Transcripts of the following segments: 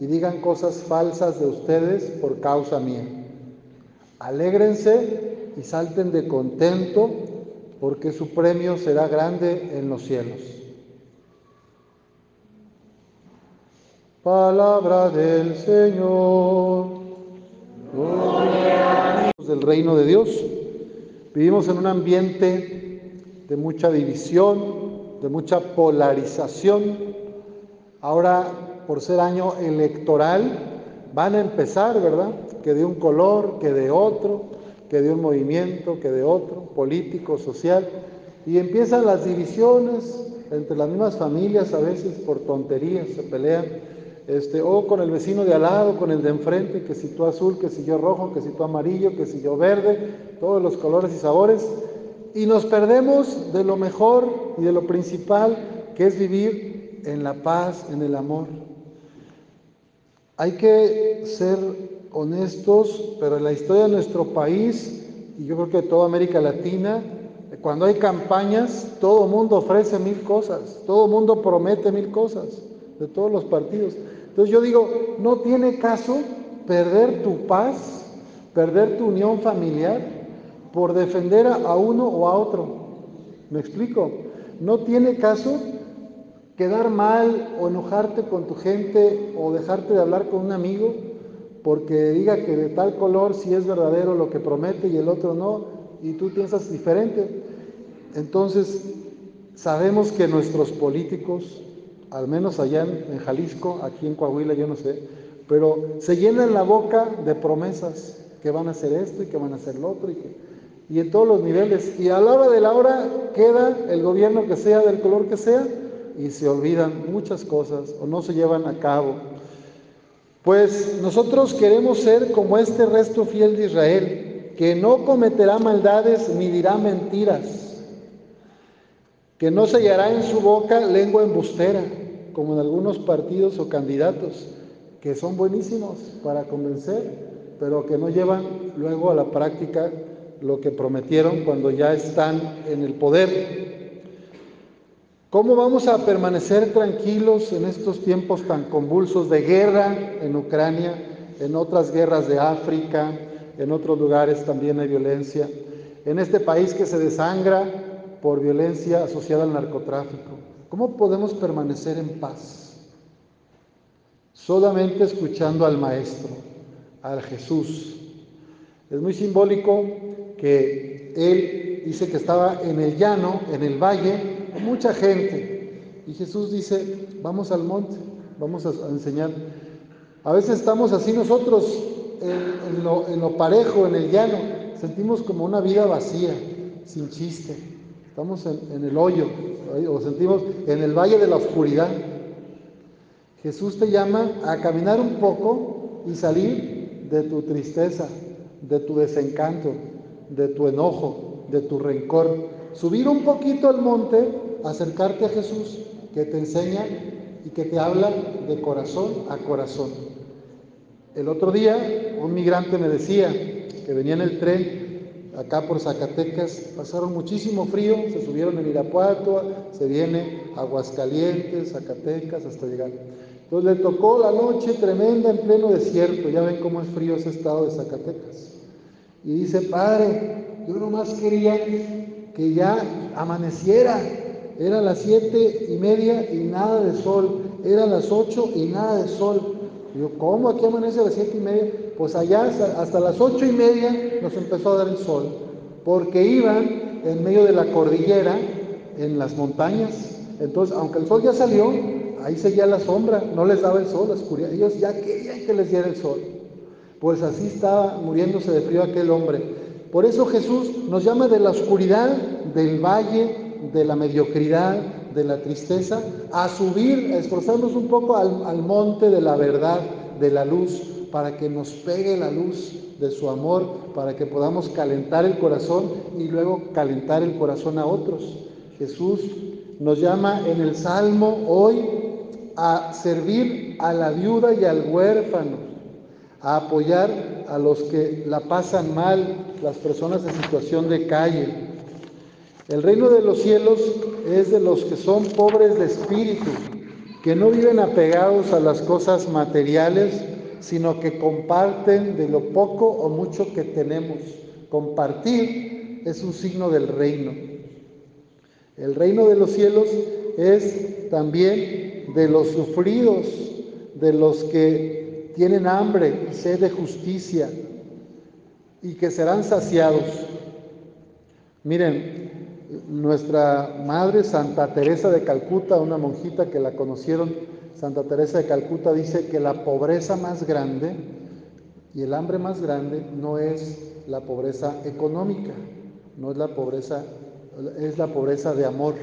y digan cosas falsas de ustedes por causa mía. Alégrense y salten de contento, porque su premio será grande en los cielos. Palabra del Señor. Del reino de Dios. Vivimos en un ambiente de mucha división, de mucha polarización. Ahora por ser año electoral, van a empezar, ¿verdad? Que de un color, que de otro, que de un movimiento, que de otro, político, social, y empiezan las divisiones entre las mismas familias, a veces por tonterías se pelean, este, o con el vecino de al lado, con el de enfrente, que si tú azul, que si yo rojo, que si tú amarillo, que si yo verde, todos los colores y sabores, y nos perdemos de lo mejor y de lo principal, que es vivir en la paz, en el amor. Hay que ser honestos, pero en la historia de nuestro país, y yo creo que de toda América Latina, cuando hay campañas, todo mundo ofrece mil cosas, todo mundo promete mil cosas, de todos los partidos. Entonces yo digo, no tiene caso perder tu paz, perder tu unión familiar por defender a uno o a otro. ¿Me explico? No tiene caso quedar mal o enojarte con tu gente o dejarte de hablar con un amigo porque diga que de tal color sí es verdadero lo que promete y el otro no, y tú piensas diferente. Entonces, sabemos que nuestros políticos, al menos allá en, Jalisco, aquí en Coahuila, yo no sé, pero se llenan la boca de promesas que van a hacer esto y que van a hacer lo otro y en todos los niveles. Y a la hora de la hora queda el gobierno que sea, del color que sea, y se olvidan muchas cosas o no se llevan a cabo. Pues nosotros queremos ser como este resto fiel de Israel, que no cometerá maldades ni dirá mentiras, que no sellará en su boca lengua embustera, como en algunos partidos o candidatos, que son buenísimos para convencer, pero que no llevan luego a la práctica lo que prometieron cuando ya están en el poder. ¿Cómo vamos a permanecer tranquilos en estos tiempos tan convulsos de guerra en Ucrania, en otras guerras de África, en otros lugares también hay violencia, en este país que se desangra por violencia asociada al narcotráfico? ¿Cómo podemos permanecer en paz? Solamente escuchando al Maestro, al Jesús. Es muy simbólico que Él dice que estaba en el llano, en el valle, mucha gente. Y Jesús dice, vamos al monte, vamos a, enseñar. A veces estamos así nosotros, en, lo, parejo, en el llano, sentimos como una vida vacía, sin chiste. Estamos en, el hoyo, o sentimos en el valle de la oscuridad. Jesús te llama a caminar un poco y salir de tu tristeza, de tu desencanto, de tu enojo, de tu rencor. Subir un poquito al monte acercarte a Jesús que te enseña y que te habla de corazón a corazón. El otro día un migrante me decía que venía en el tren acá por Zacatecas, pasaron muchísimo frío, se subieron en Irapuato, se viene Aguascalientes, Zacatecas, hasta llegar. Entonces le tocó la noche tremenda en pleno desierto, ya ven cómo es frío ese estado de Zacatecas. Y dice, padre, yo nomás quería que ya amaneciera, era las siete y media y nada de sol. Era las ocho y nada de sol. Digo, ¿cómo aquí amanece a las siete y media? Pues allá hasta, las ocho y media nos empezó a dar el sol, porque iban en medio de la cordillera, en las montañas. Entonces, aunque el sol ya salió, ahí seguía la sombra, no les daba el sol, la oscuridad. Ellos ya querían que les diera el sol. Pues así estaba muriéndose de frío aquel hombre. Por eso Jesús nos llama de la oscuridad, del valle, de la mediocridad, de la tristeza, a subir, a esforzarnos un poco al, monte de la verdad, de la luz, para que nos pegue la luz de su amor, para que podamos calentar el corazón y luego calentar el corazón a otros. Jesús nos llama en el Salmo hoy a servir a la viuda y al huérfano, a apoyar a los que la pasan mal, las personas en situación de calle, el reino de los cielos es de los que son pobres de espíritu, que no viven apegados a las cosas materiales, sino que comparten de lo poco o mucho que tenemos. Compartir es un signo del reino. El reino de los cielos es también de los sufridos, de los que tienen hambre y sed de justicia y que serán saciados. Miren, nuestra madre Santa Teresa de Calcuta, una monjita que la conocieron, Santa Teresa de Calcuta dice que la pobreza más grande y el hambre más grande no es la pobreza económica, no es la pobreza, es la pobreza de amor,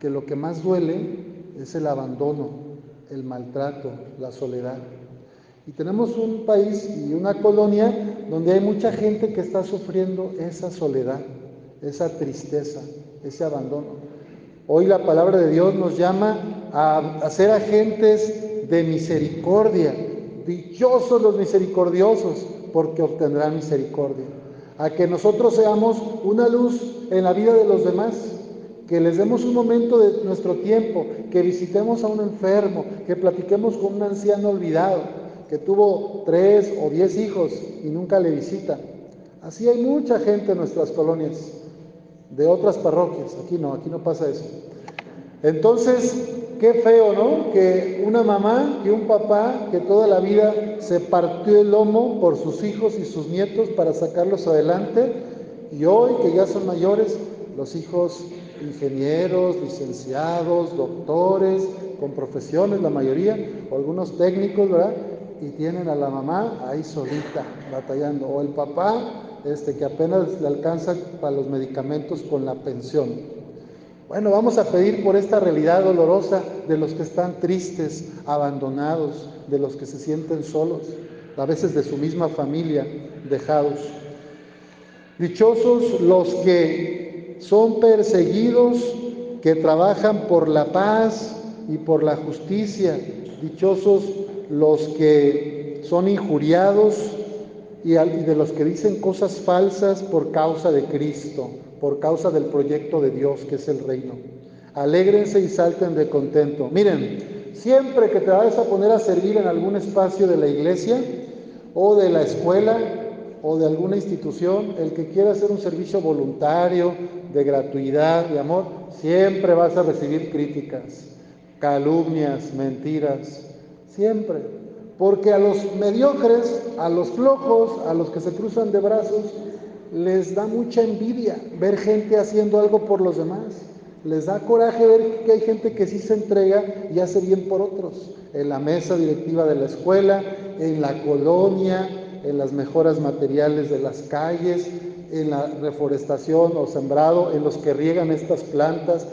que lo que más duele es el abandono, el maltrato, la soledad. Y tenemos un país y una colonia donde hay mucha gente que está sufriendo esa soledad esa tristeza, ese abandono. Hoy la palabra de Dios nos llama a, ser agentes de misericordia. Dichosos los misericordiosos, porque obtendrán misericordia. A que nosotros seamos una luz en la vida de los demás, que les demos un momento de nuestro tiempo, que visitemos a un enfermo, que platiquemos con un anciano olvidado, que tuvo tres o diez hijos y nunca le visita. Así hay mucha gente en nuestras colonias de otras parroquias. Aquí no, aquí no pasa eso. Entonces, qué feo, ¿no? Que una mamá y un papá que toda la vida se partió el lomo por sus hijos y sus nietos para sacarlos adelante y hoy que ya son mayores, los hijos ingenieros, licenciados, doctores, con profesiones la mayoría, o algunos técnicos, ¿verdad? Y tienen a la mamá ahí solita, batallando, o el papá este, que apenas le alcanza para los medicamentos con la pensión. Bueno, vamos a pedir por esta realidad dolorosa de los que están tristes, abandonados, de los que se sienten solos, a veces de su misma familia, dejados. Dichosos los que son perseguidos, que trabajan por la paz y por la justicia. Dichosos los que son injuriados y de los que dicen cosas falsas por causa de Cristo, por causa del proyecto de Dios que es el reino. Alégrense y salten de contento. Miren, siempre que te vayas a poner a servir en algún espacio de la iglesia o de la escuela o de alguna institución, el que quiera hacer un servicio voluntario, de gratuidad, de amor, siempre vas a recibir críticas, calumnias, mentiras, siempre. Porque a los mediocres, a los flojos, a los que se cruzan de brazos, les da mucha envidia ver gente haciendo algo por los demás. Les da coraje ver que hay gente que sí se entrega y hace bien por otros. En la mesa directiva de la escuela, en la colonia, en las mejoras materiales de las calles, en la reforestación o sembrado, en los que riegan estas plantas.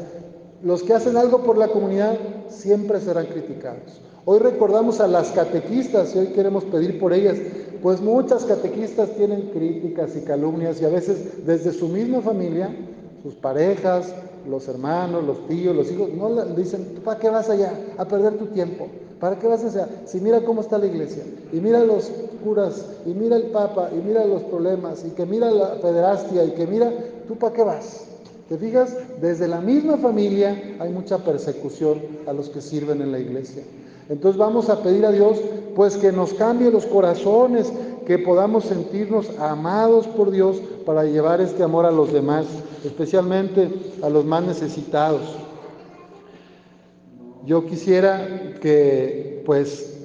Los que hacen algo por la comunidad siempre serán criticados. Hoy recordamos a las catequistas y hoy queremos pedir por ellas, pues muchas catequistas tienen críticas y calumnias y a veces desde su misma familia, sus parejas, los hermanos, los tíos, los hijos, no le dicen, ¿para qué vas allá a perder tu tiempo? ¿Para qué vas allá? Si mira cómo está la iglesia, y mira los curas, y mira el papa, y mira los problemas, y que mira la pederastia, y que mira, ¿tú para qué vas? ¿Te fijas? Desde la misma familia hay mucha persecución a los que sirven en la iglesia. Entonces vamos a pedir a Dios pues que nos cambie los corazones, que podamos sentirnos amados por Dios para llevar este amor a los demás, especialmente a los más necesitados. Yo quisiera que pues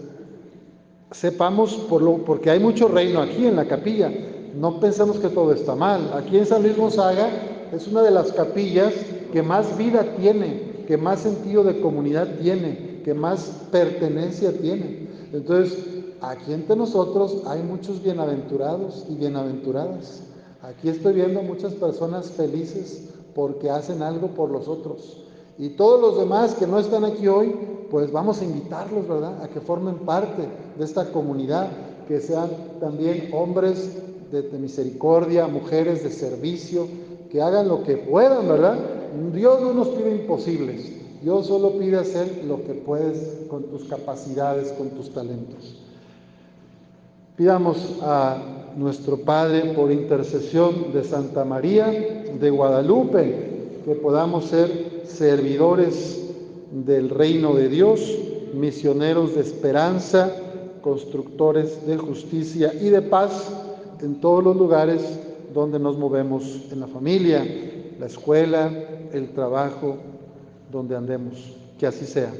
sepamos, por lo, porque hay mucho reino aquí en la capilla, no pensemos que todo está mal. Aquí en San Luis Gonzaga es una de las capillas que más vida tiene, que más sentido de comunidad tiene, que más pertenencia tiene. Entonces, aquí entre nosotros hay muchos bienaventurados y bienaventuradas. Aquí estoy viendo muchas personas felices porque hacen algo por los otros. Y todos los demás que no están aquí hoy, pues vamos a invitarlos, ¿verdad? A que formen parte de esta comunidad, que sean también hombres de, misericordia, mujeres de servicio, que hagan lo que puedan, ¿verdad? Dios no nos pide imposibles, Dios solo pide hacer lo que puedes con tus capacidades, con tus talentos. Pidamos a nuestro Padre por intercesión de Santa María de Guadalupe, que podamos ser servidores del reino de Dios, misioneros de esperanza, constructores de justicia y de paz en todos los lugares donde nos movemos, en la familia, la escuela, el trabajo, donde andemos. Que así sea.